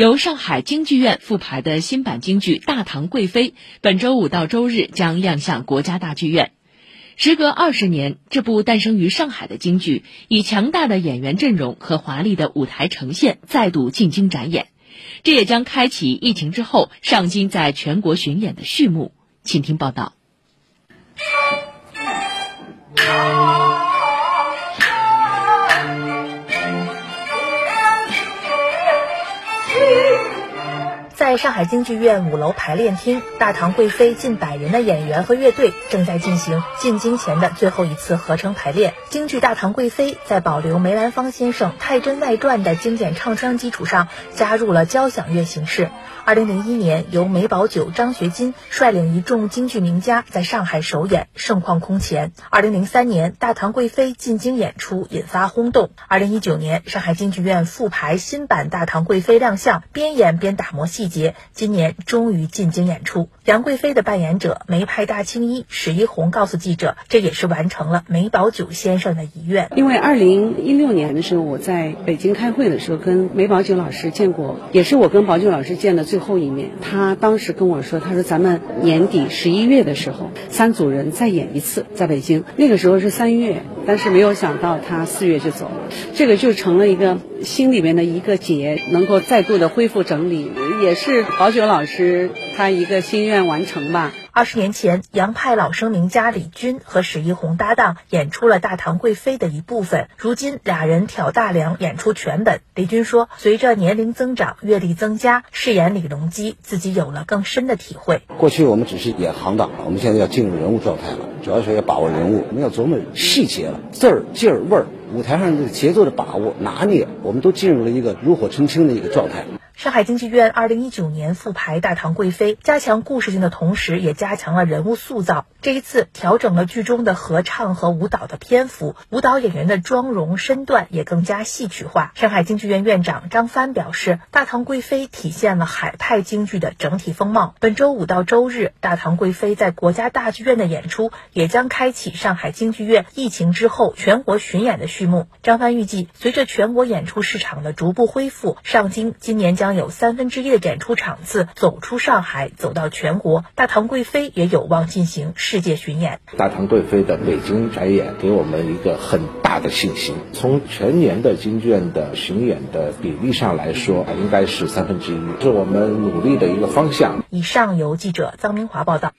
由上海京剧院复排的新版京剧《大唐贵妃》，本周五到周日将亮相国家大剧院。时隔二十年，这部诞生于上海的京剧，以强大的演员阵容和华丽的舞台呈现，再度进京展演。这也将开启疫情之后上京在全国巡演的序幕。请听报道。在上海京剧院五楼排练厅，大唐贵妃近百人的演员和乐队正在进行进京前的最后一次合成排练。京剧《大唐贵妃》在保留梅兰芳先生《太真外传》的经典唱腔基础上，加入了交响乐形式。二零零一年，由梅葆玖、张学金率领一众京剧名家在上海首演，盛况空前。二零零三年，《大唐贵妃》进京演出引发轰动。二零一九年，上海京剧院复排新版《大唐贵妃》亮相，边演边打磨细节。今年终于进京演出，杨贵妃的扮演者梅派大青衣史一红告诉记者，这也是完成了梅葆玖先生的遗愿。因为二零一六年的时候，我在北京开会的时候，跟梅葆玖老师见过，也是我跟葆玖老师见的最后一面。他当时跟我说，他说咱们年底十一月的时候，三组人再演一次，在北京。那个时候是三月，但是没有想到他四月就走了，这个就成了一个心里面的一个结，能够再度的恢复整理，也是。宝九老师，他一个心愿完成吧。二十年前，杨派老生名家李军和史一红搭档演出了《大唐贵妃》的一部分。如今俩人挑大梁演出全本。李军说：“随着年龄增长，阅历增加，饰演李隆基，自己有了更深的体会。过去我们只是演行当，我们现在要进入人物状态了，主要是要把握人物，我们要琢磨细节了，字儿、劲儿、味儿，舞台上这个节奏的把握、拿捏，我们都进入了一个炉火纯青的一个状态。”上海京剧院二零一九年复排《大唐贵妃》，加强故事性的同时，也加强了人物塑造。这一次调整了剧中的合唱和舞蹈的篇幅，舞蹈演员的妆容身段也更加戏曲化。上海京剧院院长张帆表示，《大唐贵妃》体现了海派京剧的整体风貌。本周五到周日，《大唐贵妃》在国家大剧院的演出也将开启上海京剧院疫情之后全国巡演的序幕。张帆预计，随着全国演出市场的逐步恢复，上京今年将将。有三分之一的演出场次走出上海，走到全国。大唐贵妃也有望进行世界巡演。大唐贵妃的北京展演给我们一个很大的信心。从全年的京剧院的巡演的比例上来说，应该是三分之一，是我们努力的一个方向。以上由记者臧明华报道。